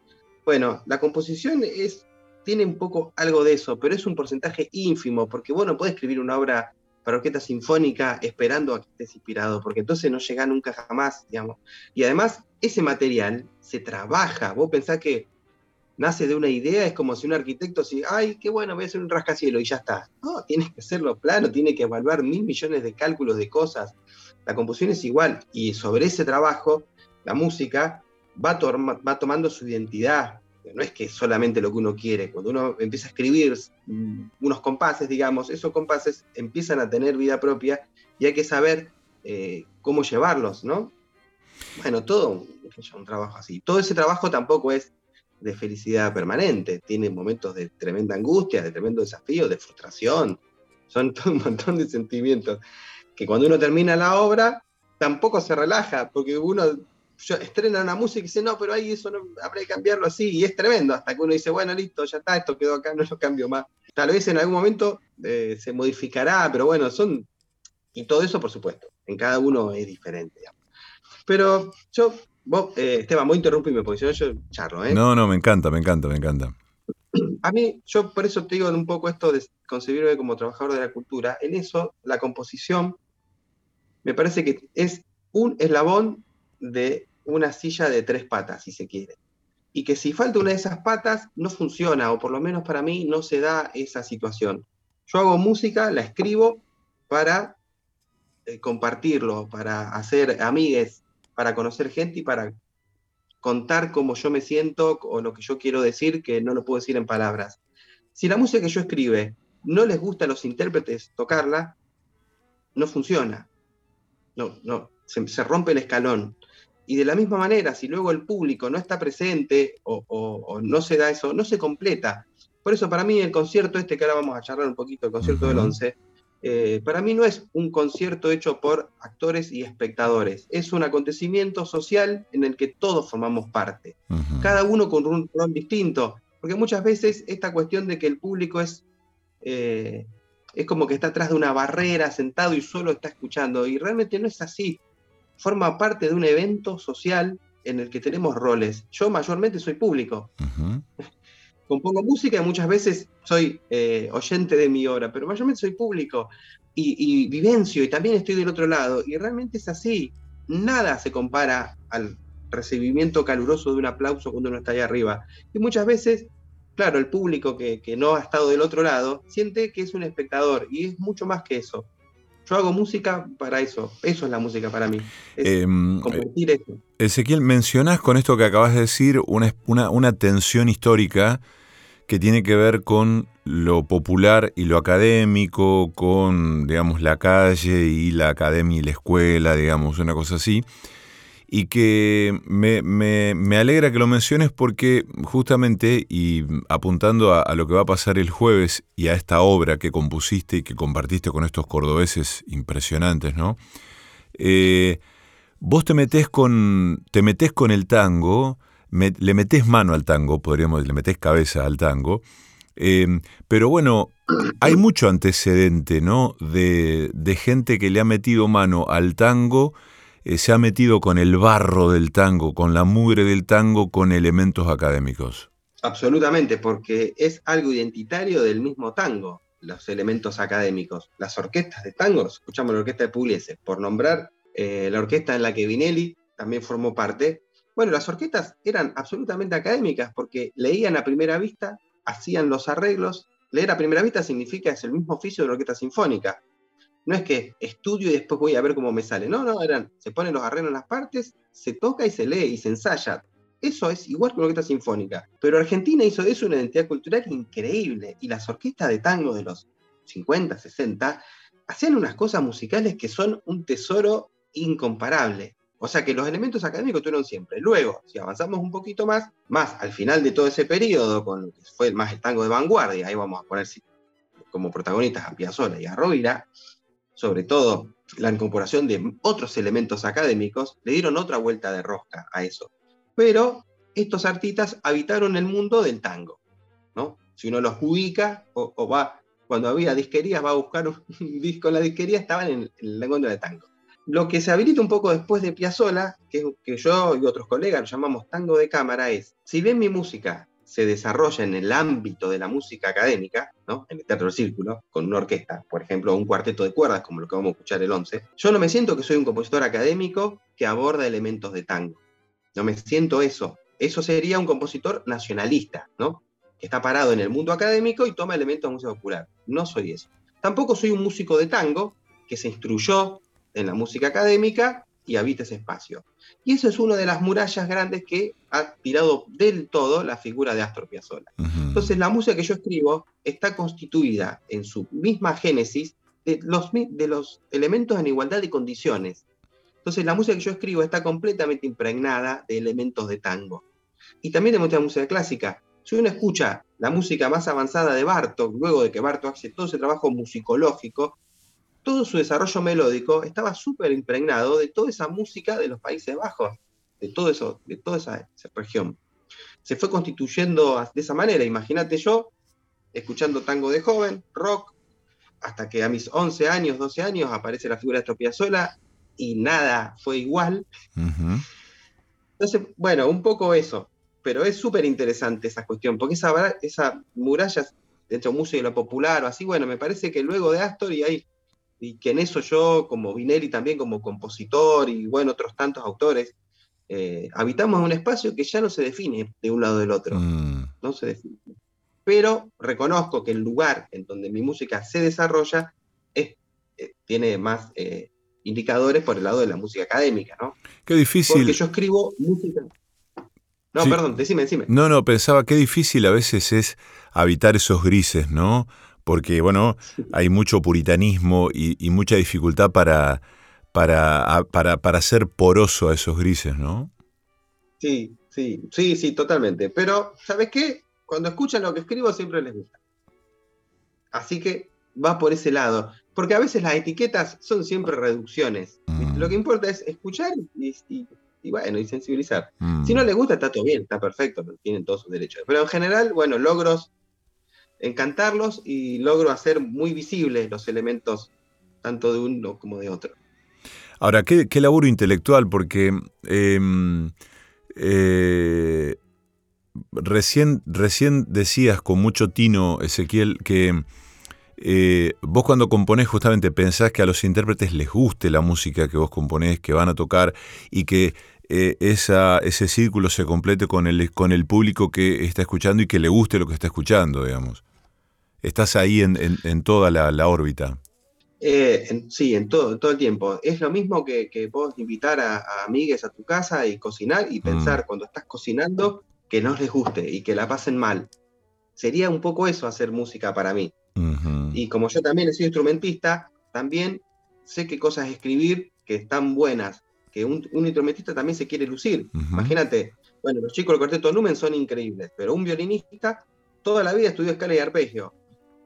Bueno, la composición es, tiene un poco algo de eso, pero es un porcentaje ínfimo, porque vos no escribir una obra para orquesta sinfónica esperando a que estés inspirado, porque entonces no llega nunca jamás, digamos. Y además, ese material se trabaja. Vos pensás que nace de una idea, es como si un arquitecto si, ay, qué bueno, voy a hacer un rascacielos y ya está. No, tiene que hacerlo plano, tiene que evaluar mil millones de cálculos de cosas. La composición es igual y sobre ese trabajo, la música va tomando su identidad. No es que solamente lo que uno quiere. Cuando uno empieza a escribir mm, unos compases, digamos, esos compases empiezan a tener vida propia y hay que saber eh, cómo llevarlos, ¿no? Bueno, todo un trabajo así. Todo ese trabajo tampoco es de felicidad permanente, tiene momentos de tremenda angustia, de tremendo desafío, de frustración. Son un montón de sentimientos que cuando uno termina la obra tampoco se relaja, porque uno estrena una música y dice, no, pero ahí eso no, habrá que cambiarlo así, y es tremendo, hasta que uno dice, bueno, listo, ya está, esto quedó acá, no lo cambio más. Tal vez en algún momento eh, se modificará, pero bueno, son, y todo eso por supuesto, en cada uno es diferente. Pero yo Vos, eh, Esteban, vos interrumpime porque si no yo charlo, ¿eh? No, no, me encanta, me encanta, me encanta. A mí, yo por eso te digo un poco esto de concebirme como trabajador de la cultura. En eso, la composición me parece que es un eslabón de una silla de tres patas, si se quiere. Y que si falta una de esas patas, no funciona, o por lo menos para mí no se da esa situación. Yo hago música, la escribo para eh, compartirlo, para hacer amigues, para conocer gente y para contar cómo yo me siento o lo que yo quiero decir, que no lo puedo decir en palabras. Si la música que yo escribe no les gusta a los intérpretes tocarla, no funciona. No, no, se, rompe el escalón. Y de la misma manera, si luego el público no está presente o, no se da eso, no se completa. Por eso para mí el concierto este que ahora vamos a charlar un poquito, el concierto del 11, eh, para mí no es un concierto hecho por actores y espectadores, es un acontecimiento social en el que todos formamos parte, cada uno con un rol distinto, porque muchas veces esta cuestión de que el público es, eh, es como que está atrás de una barrera sentado y solo está escuchando, y realmente no es así, forma parte de un evento social en el que tenemos roles. Yo mayormente soy público compongo música y muchas veces soy eh, oyente de mi obra, pero mayormente soy público y, vivencio y también estoy del otro lado. Y realmente es así. Nada se compara al recibimiento caluroso de un aplauso cuando uno está ahí arriba. Y muchas veces, claro, el público que, no ha estado del otro lado siente que es un espectador y es mucho más que eso. Yo hago música para eso, eso es la música para mí. Em, eso. Ezequiel, mencionás con esto que acabas de decir una, una, una tensión histórica que tiene que ver con lo popular y lo académico, con, digamos, la calle y la academia y la escuela, digamos, una cosa así. Y que me, alegra que lo menciones porque justamente, y apuntando a, lo que va a pasar el jueves y a esta obra que compusiste y que compartiste con estos cordobeses impresionantes, ¿no? Eh, vos te metés con, te metés con el tango, le metes mano al tango, podríamos, le metes cabeza al tango, em, pero bueno, hay mucho antecedente, ¿no? De, gente que le ha metido mano al tango, eh, se ha metido con el barro del tango, con la mugre del tango, con elementos académicos. Absolutamente, porque es algo identitario del mismo tango, los elementos académicos. Las orquestas de tango, escuchamos la orquesta de Pugliese, por nombrar eh, la orquesta en la que Vinelli también formó parte. Bueno, las orquestas eran absolutamente académicas porque leían a primera vista, hacían los arreglos. Leer a primera vista significa es el mismo oficio de una orquesta sinfónica. No es que estudio y después voy a ver cómo me sale. No, no, eran, se ponen los arreglos en las partes, se toca y se lee y se ensaya. Eso es igual que una orquesta sinfónica. Pero Argentina hizo eso una identidad cultural increíble. Y las orquestas de tango de los 50, 60 hacían unas cosas musicales que son un tesoro incomparable. O sea que los elementos académicos tuvieron siempre. Luego, si avanzamos un poquito más, más al final de todo ese periodo, con lo que fue más el tango de vanguardia, ahí vamos a poner como protagonistas a Piazzolla y a Rovira, sobre todo la incorporación de otros elementos académicos, le dieron otra vuelta de rosca a eso. Pero estos artistas habitaron el mundo del tango, ¿no? Si uno los ubica o, va, cuando había disquerías, va a buscar un, disco en la disquería, estaban en, en la góndola de tango. Lo que se habilita un poco después de Piazzolla, que, que yo y otros colegas llamamos tango de cámara, es, si bien mi música se desarrolla en el ámbito de la música académica, ¿no? en el teatro del círculo, con una orquesta, por ejemplo, un cuarteto de cuerdas, como lo que vamos a escuchar el 11, yo no me siento que soy un compositor académico que aborda elementos de tango. No me siento eso. Eso sería un compositor nacionalista, ¿no? Que está parado en el mundo académico y toma elementos de música popular. No soy eso. Tampoco soy un músico de tango que se instruyó en la música académica y habita ese espacio. Y eso es una de las murallas grandes que ha tirado del todo la figura de Astor Piazzolla. Entonces, la música que yo escribo está constituida en su misma génesis de los, de los elementos en igualdad de condiciones. Entonces, la música que yo escribo está completamente impregnada de elementos de tango. Y también de mucha música clásica. Si uno escucha la música más avanzada de Bartok, luego de que Bartok hace todo ese trabajo musicológico, todo su desarrollo melódico estaba súper impregnado de toda esa música de los Países Bajos, de, todo eso, de toda esa, región. Se fue constituyendo de esa manera. Imagínate yo, escuchando tango de joven, rock, hasta que a mis 11 años, 12 años aparece la figura de Piazzolla y nada fue igual. Entonces, bueno, un poco eso, pero es súper interesante esa cuestión, porque esa, esa muralla dentro de música y lo popular o así, bueno, me parece que luego de Astor y ahí y que en eso yo, como Vinelli también como compositor y bueno, otros tantos autores, eh, habitamos un espacio que ya no se define de un lado del otro, mm. no se define. Pero reconozco que el lugar en donde mi música se desarrolla es, eh, tiene más eh, indicadores por el lado de la música académica, ¿no? Qué difícil. Porque yo escribo música. No, perdón, decime, decime. No, no, pensaba qué difícil a veces es habitar esos grises, ¿no? Porque bueno, hay mucho puritanismo y, mucha dificultad para, para, para, para ser poroso a esos grises, ¿no? Sí, sí, sí, sí, totalmente. Pero, ¿sabes qué? Cuando escuchan lo que escribo siempre les gusta. Así que va por ese lado. Porque a veces las etiquetas son siempre reducciones. Mm. Lo que importa es escuchar y, bueno, y sensibilizar. Mm. Si no les gusta, está todo bien, está perfecto, tienen todos sus derechos. Pero en general, bueno, logros encantarlos y logro hacer muy visibles los elementos tanto de uno como de otro. Ahora, qué, laburo intelectual, porque em, eh, recién, recién decías con mucho tino, Ezequiel, que eh, vos cuando componés justamente pensás que a los intérpretes les guste la música que vos componés, que van a tocar y que eh, esa, ese círculo se complete con el, con el público que está escuchando y que le guste lo que está escuchando, digamos. Estás ahí en, toda la, órbita. Eh, sí, en todo, todo el tiempo. Es lo mismo que, que vos invitar a, amigues a tu casa y cocinar y mm. pensar cuando estás cocinando que no les guste y que la pasen mal. Sería un poco eso hacer música para mí. Y como yo también sido instrumentista, también sé qué cosas escribir que están buenas, que un, instrumentista también se quiere lucir. Imagínate, bueno, los chicos del cuarteto Numen son increíbles, pero un violinista toda la vida estudió escala y arpegio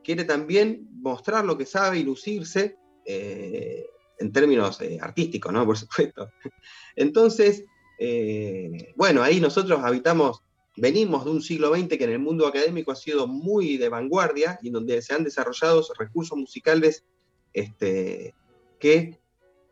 quiere también mostrar lo que sabe y lucirse eh, en términos eh, artísticos, ¿no? Por supuesto. Entonces, eh, bueno, ahí nosotros habitamos, venimos de un siglo XX que en el mundo académico ha sido muy de vanguardia y donde se han desarrollado recursos musicales este, que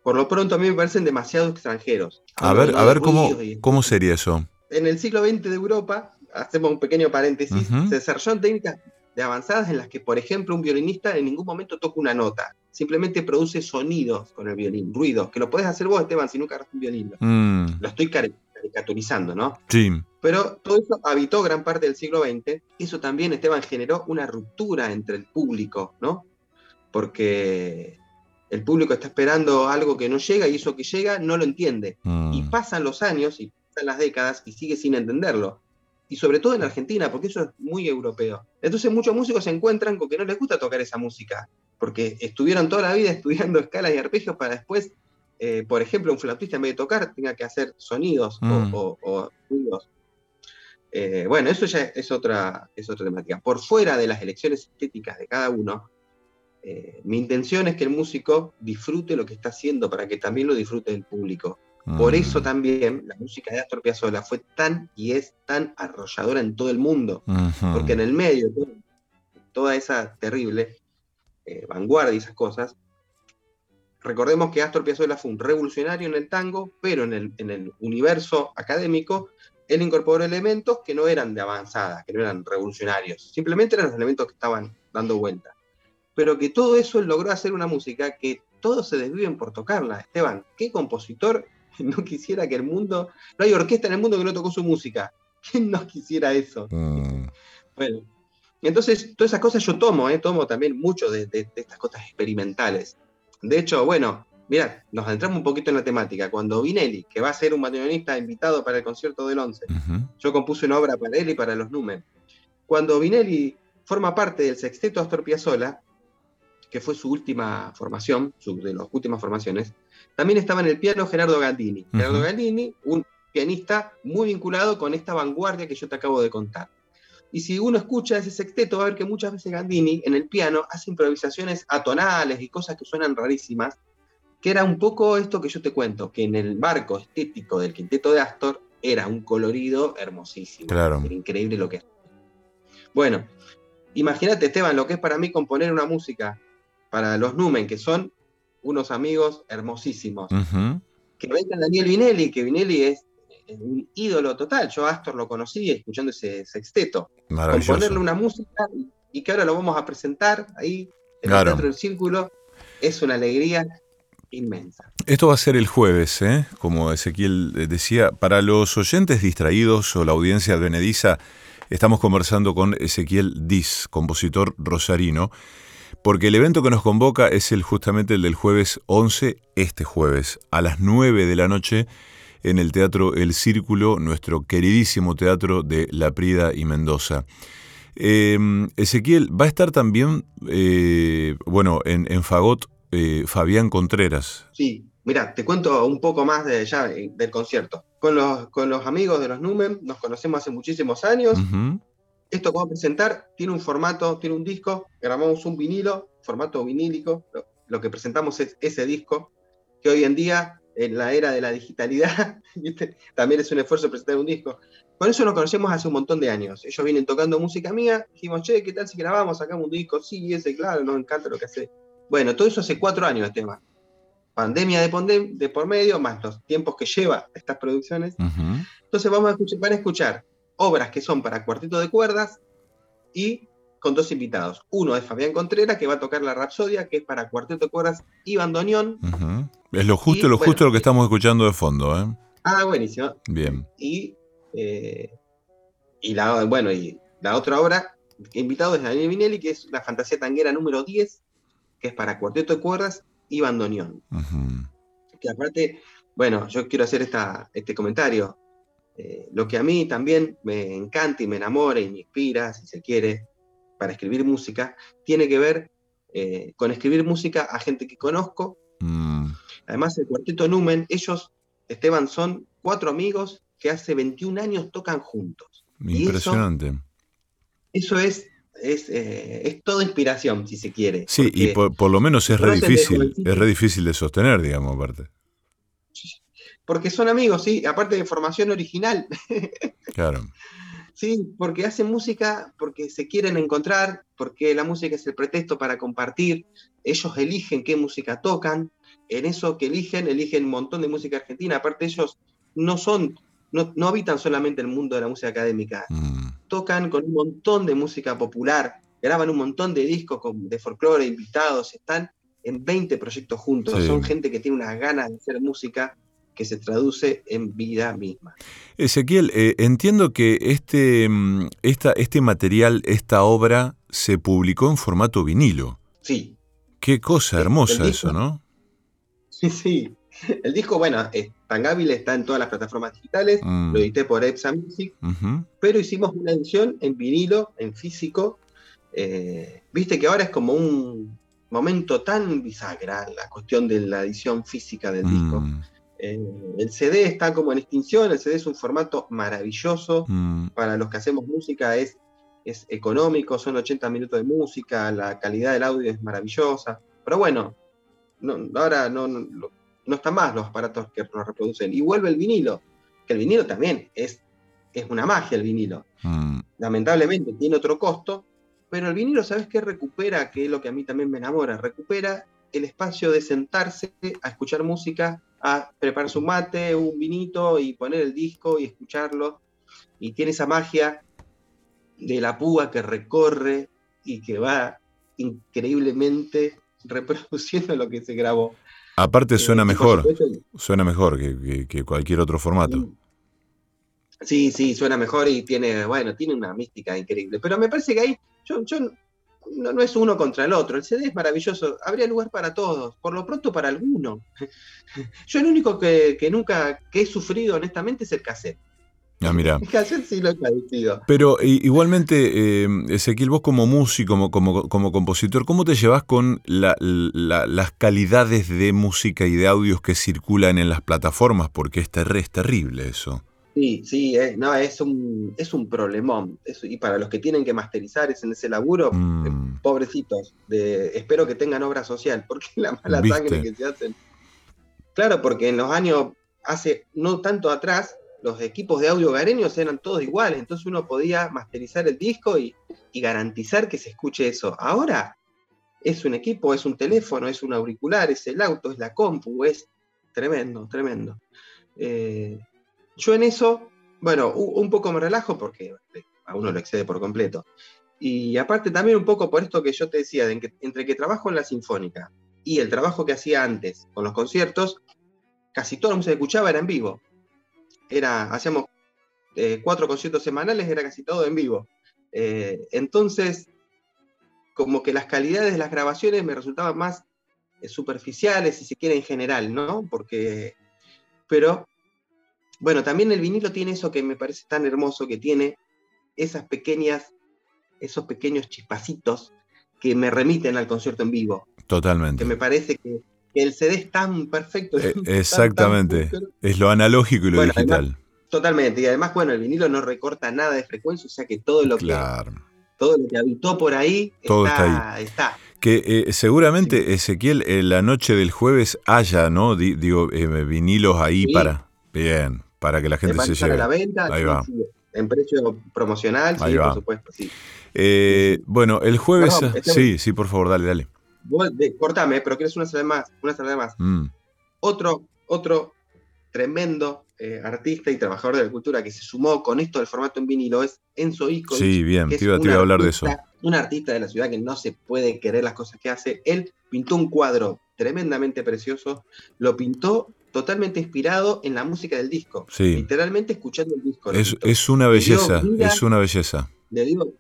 por lo pronto a mí me parecen demasiado extranjeros. A ver, a ver cómo, cómo sería eso. En el siglo XX de Europa hacemos un pequeño paréntesis, se desarrollaron técnicas de avanzadas en las que, por ejemplo, un violinista en ningún momento toca una nota, simplemente produce sonidos con el violín, ruidos, que lo puedes hacer vos, Esteban, si nunca agarraste un violín. Mm. Lo estoy caricaturizando, ¿no? Sí. Pero todo eso habitó gran parte del siglo XX. Eso también, Esteban, generó una ruptura entre el público, ¿no? Porque el público está esperando algo que no llega y eso que llega no lo entiende. Y mm. pasan los años y pasan las décadas y sigue sin entenderlo y sobre todo en Argentina, porque eso es muy europeo. Entonces muchos músicos se encuentran con que no les gusta tocar esa música, porque estuvieron toda la vida estudiando escalas y arpegios para después, eh, por ejemplo, un flautista en vez de tocar tenga que hacer sonidos o, mm. ruidos. Eh, bueno, eso ya es otra, es otra temática. Por fuera de las elecciones estéticas de cada uno, eh, mi intención es que el músico disfrute lo que está haciendo para que también lo disfrute el público. Por eso mm. también la música de Astor Piazzolla fue tan y es tan arrolladora en todo el mundo, porque en el medio, toda esa terrible eh, vanguardia y esas cosas, recordemos que Astor Piazzolla fue un revolucionario en el tango, pero en el, en el universo académico él incorporó elementos que no eran de avanzada, que no eran revolucionarios, simplemente eran los elementos que estaban dando vuelta. Pero que todo eso él logró hacer una música que todos se desviven por tocarla. Esteban, ¿qué compositor no quisiera que el mundo. No hay orquesta en el mundo que no tocó su música. ¿Quién no quisiera eso? Mm. Bueno, entonces todas esas cosas yo tomo, ¿eh? tomo también mucho de, estas cosas experimentales. De hecho, bueno, mira, nos adentramos un poquito en la temática. Cuando Vinelli, que va a ser un bandoneonista invitado para el concierto del 11, yo compuse una obra para él y para los Numen. Cuando Vinelli forma parte del sexteto Astor Piazzolla, que fue su última formación, su, de las últimas formaciones, también estaba en el piano Gerardo Gandini. Gerardo Gandini, un pianista muy vinculado con esta vanguardia que yo te acabo de contar. Y si uno escucha ese sexteto, va a ver que muchas veces Gandini en el piano hace improvisaciones atonales y cosas que suenan rarísimas, que era un poco esto que yo te cuento, que en el marco estético del quinteto de Astor era un colorido hermosísimo. Claro. Era increíble lo que es. Bueno, imagínate, Esteban, lo que es para mí componer una música para los Numen, que son unos amigos hermosísimos. Que venga Daniel Vinelli, que Vinelli es un ídolo total. Yo a Astor lo conocí escuchando ese sexteto. Componerle una música y que ahora lo vamos a presentar ahí en el Teatro del Círculo es una alegría inmensa. Esto va a ser el jueves, ¿eh? como Ezequiel decía. Para los oyentes distraídos o la audiencia advenediza, estamos conversando con Ezequiel Diz, compositor rosarino porque el evento que nos convoca es el justamente el del jueves 11, este jueves, a las 9 de la noche, en el Teatro El Círculo, nuestro queridísimo teatro de La Prida y Mendoza. Em, Ezequiel, va a estar también, eh, bueno, en, Fagot, eh, Fabián Contreras. Sí, mira, te cuento un poco más de ya eh, del concierto. Con los, con los amigos de los Numen nos conocemos hace muchísimos años. Esto que vamos a presentar tiene un formato, tiene un disco, grabamos un vinilo, formato vinílico, lo, que presentamos es ese disco, que hoy en día, en la era de la digitalidad, también es un esfuerzo presentar un disco. Con eso nos conocemos hace un montón de años. Ellos vienen tocando música mía, dijimos, che, ¿qué tal si grabamos, sacamos un disco? Sí, ese, claro, nos encanta lo que hace. Bueno, todo eso hace cuatro años el tema. Pandemia de, de por medio, más los tiempos que lleva estas producciones. Entonces vamos a escuchar, van a escuchar obras que son para cuarteto de cuerdas y con dos invitados. Uno es Fabián Contreras, que va a tocar la Rapsodia, que es para cuarteto de cuerdas y bandoneón. Es lo justo, lo justo lo que estamos escuchando de fondo. ¿eh? Ah, buenísimo. Bien. Y, eh, y, la, bueno, y la otra obra, invitado es Daniel Minelli, que es la fantasía tanguera número 10, que es para cuarteto de cuerdas y bandoneón. Que aparte, bueno, yo quiero hacer esta, este comentario. Eh, lo que a mí también me encanta y me enamora y me inspira, si se quiere, para escribir música, tiene que ver eh, con escribir música a gente que conozco. Mm. Además, el cuarteto Numen, ellos, Esteban, son cuatro amigos que hace 21 años tocan juntos. Impresionante. eso, es es, eh, es toda inspiración, si se quiere. Sí, y por, lo menos es re difícil, es re difícil de sostener, digamos, aparte porque son amigos, sí, aparte de formación original. Claro. Sí, porque hacen música porque se quieren encontrar, porque la música es el pretexto para compartir, ellos eligen qué música tocan, en eso que eligen, eligen un montón de música argentina, aparte ellos no son, no, habitan solamente el mundo de la música académica, mm. tocan con un montón de música popular, graban un montón de discos de folclore, invitados, están en 20 proyectos juntos. Son gente que tiene unas ganas de hacer música que se traduce en vida misma. Ezequiel, eh, entiendo que este, mm, esta, este material, esta obra, se publicó en formato vinilo. Sí. Qué cosa hermosa eso, ¿no? Sí, sí. El disco, bueno, es tan hábil, está en todas las plataformas digitales, mm. lo edité por Epsa Music, pero hicimos una edición en vinilo, en físico. Eh, viste que ahora es como un momento tan bisagra la cuestión de la edición física del disco. Eh, el CD está como en extinción, el CD es un formato maravilloso, mm. para los que hacemos música es, es económico, son 80 minutos de música, la calidad del audio es maravillosa, pero bueno, ahora no, no, están más los aparatos que lo reproducen. Y vuelve el vinilo, que el vinilo también es, es una magia el vinilo. Mm. Lamentablemente tiene otro costo, pero el vinilo, ¿sabes qué recupera? Que es lo que a mí también me enamora, recupera el espacio de sentarse a escuchar música a preparar su mate, un vinito y poner el disco y escucharlo. Y tiene esa magia de la púa que recorre y que va increíblemente reproduciendo lo que se grabó. Aparte suena eh, mejor, suena mejor que, cualquier otro formato. Sí, sí, suena mejor y tiene, bueno, tiene una mística increíble. Pero me parece que ahí, yo, yo no, no, es uno contra el otro. El CD es maravilloso. Habría lugar para todos, por lo pronto para alguno. Yo el único que, nunca que he sufrido honestamente es el cassette. Ah, mira. El cassette sí lo he padecido. Pero igualmente, eh, Ezequiel, vos como músico, como, como, como compositor, ¿cómo te llevas con las calidades de música y de audios que circulan en las plataformas? Porque es terrible eso. Sí, sí, eh, no, es un, es un problemón. y para los que tienen que masterizar es en ese laburo, eh, mm. pobrecitos, de, espero que tengan obra social, porque la mala sangre que se hacen. Claro, porque en los años, hace no tanto atrás, los equipos de audio gareños eran todos iguales, entonces uno podía masterizar el disco y, garantizar que se escuche eso. Ahora es un equipo, es un teléfono, es un auricular, es el auto, es la compu, es tremendo, tremendo. Eh, yo en eso, bueno, un poco me relajo porque a uno lo excede por completo. Y aparte también un poco por esto que yo te decía, entre que trabajo en la Sinfónica y el trabajo que hacía antes con los conciertos, casi todo lo que se escuchaba era en vivo. Era, hacíamos eh, cuatro conciertos semanales, era casi todo en vivo. Eh, entonces, como que las calidades de las grabaciones me resultaban más eh, superficiales, si se quiere, en general, ¿no? Porque, pero bueno, también el vinilo tiene eso que me parece tan hermoso, que tiene esas pequeñas, esos pequeños chispacitos que me remiten al concierto en vivo. Totalmente. Que me parece que, el CD es tan perfecto. Eh, exactamente. es lo analógico y lo digital. totalmente. Y además, bueno, el vinilo no recorta nada de frecuencia, o sea que todo lo que todo lo que habitó por ahí todo está, ahí. Está. Que eh, seguramente, Ezequiel, en la noche del jueves haya, ¿no? digo, eh, vinilos ahí para. Bien, para que la gente se, lleve. a la venta, Ahí va. en precio promocional, sí, por supuesto, eh, bueno, el jueves. sí, sí, por favor, dale, dale. cortame, pero quieres una salida más, una salida más. Mm. Otro, otro tremendo eh, artista y trabajador de la cultura que se sumó con esto del formato en vinilo es Enzo Isco. Sí, bien, te iba, a hablar de eso. Un artista de la ciudad que no se puede querer las cosas que hace. Él pintó un cuadro tremendamente precioso, lo pintó totalmente inspirado en la música del disco. Literalmente escuchando el disco. Es, una belleza, es una belleza. Le digo,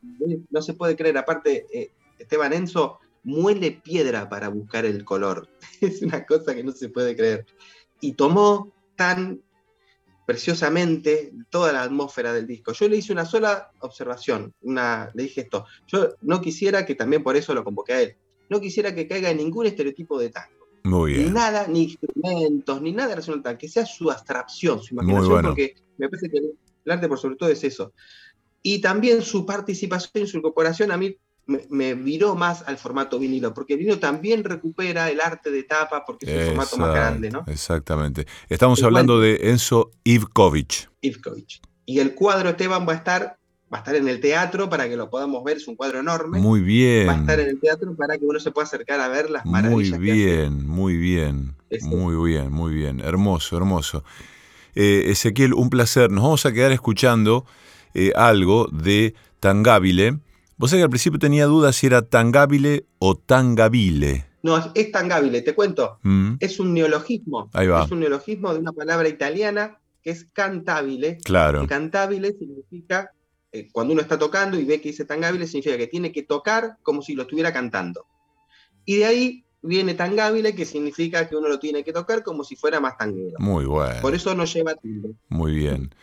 no se puede creer, aparte, eh, Esteban Enzo muele piedra para buscar el color. es una cosa que no se puede creer. Y tomó tan preciosamente toda la atmósfera del disco. Yo le hice una sola observación, una, le dije esto, yo no quisiera, que también por eso lo convoqué a él, no quisiera que caiga en ningún estereotipo de tango. Ni nada, ni instrumentos, ni nada relacionado que sea su abstracción, su imaginación, porque me parece que el arte por sobre todo es eso. Y también su participación, su incorporación a mí me, viró más al formato vinilo, porque el vinilo también recupera el arte de tapa porque es un formato más grande, ¿no? Exactamente. Estamos hablando de Enzo Ivkovic. Ivkovic. Y el cuadro Esteban va a estar va a estar en el teatro para que lo podamos ver, es un cuadro enorme. Muy bien. Va a estar en el teatro para que uno se pueda acercar a ver las maravillas. Muy bien, muy bien, muy bien, muy bien, hermoso, hermoso. Eh, Ezequiel, un placer. Nos vamos a quedar escuchando eh, algo de Tangabile. Vos sabés que al principio tenía dudas si era Tangabile o Tangabile. No, es, Tangabile, te cuento. Mm. Es un neologismo. Ahí va. Es un neologismo de una palabra italiana que es cantabile. Claro. Y cantabile significa, eh, cuando uno está tocando y ve que dice tangabile, significa que tiene que tocar como si lo estuviera cantando. Y de ahí viene tangabile, que significa que uno lo tiene que tocar como si fuera más tanguero. Muy bueno. Por eso no lleva tilde. Muy bien.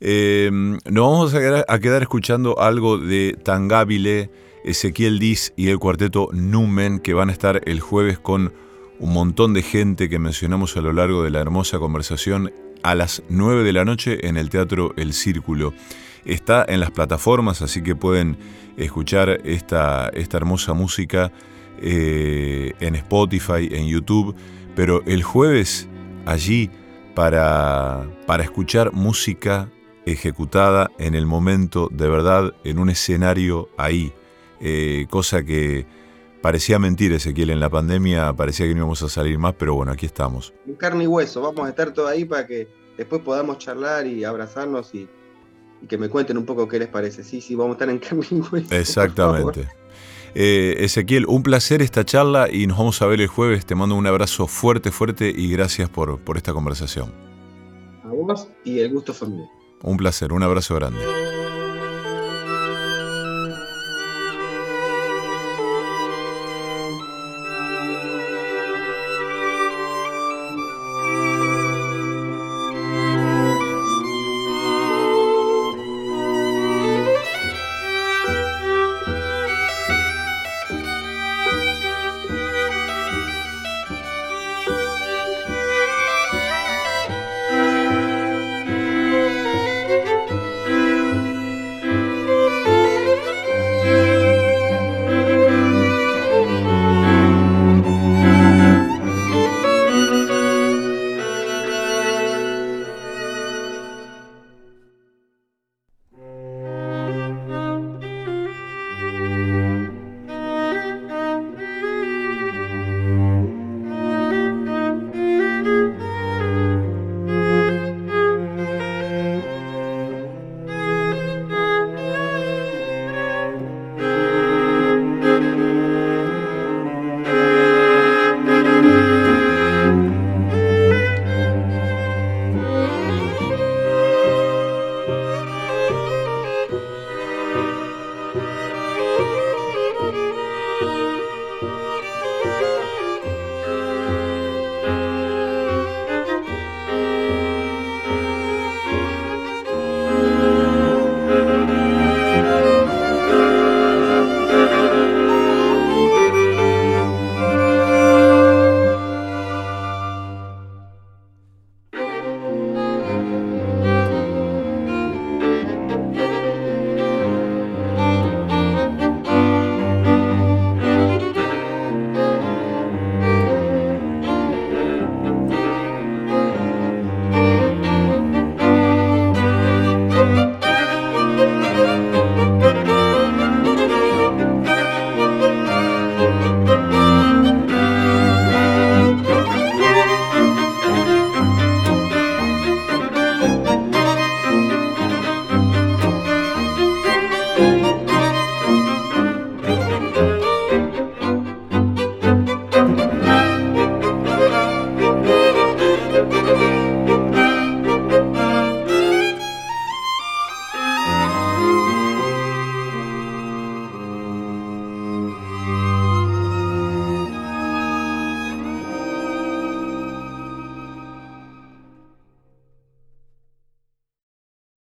Eh, nos vamos a quedar, escuchando algo de Tangabile, Ezequiel Diz y el cuarteto Numen, que van a estar el jueves con un montón de gente que mencionamos a lo largo de la hermosa conversación a las 9 de la noche en el Teatro El Círculo. Está en las plataformas, así que pueden escuchar esta, esta hermosa música eh, en Spotify, en YouTube, pero el jueves allí para, para escuchar música ejecutada en el momento de verdad, en un escenario ahí, eh, cosa que parecía mentir Ezequiel, en la pandemia parecía que no íbamos a salir más, pero bueno, aquí estamos. Carne y hueso, vamos a estar todo ahí para que después podamos charlar y abrazarnos y, que me cuenten un poco qué les parece. Sí, sí, vamos a estar en y hueso. Exactamente. Eh, Ezequiel, un placer esta charla y nos vamos a ver el jueves. Te mando un abrazo fuerte, fuerte y gracias por, por esta conversación. A vos y el gusto familiar. Un placer, un abrazo grande.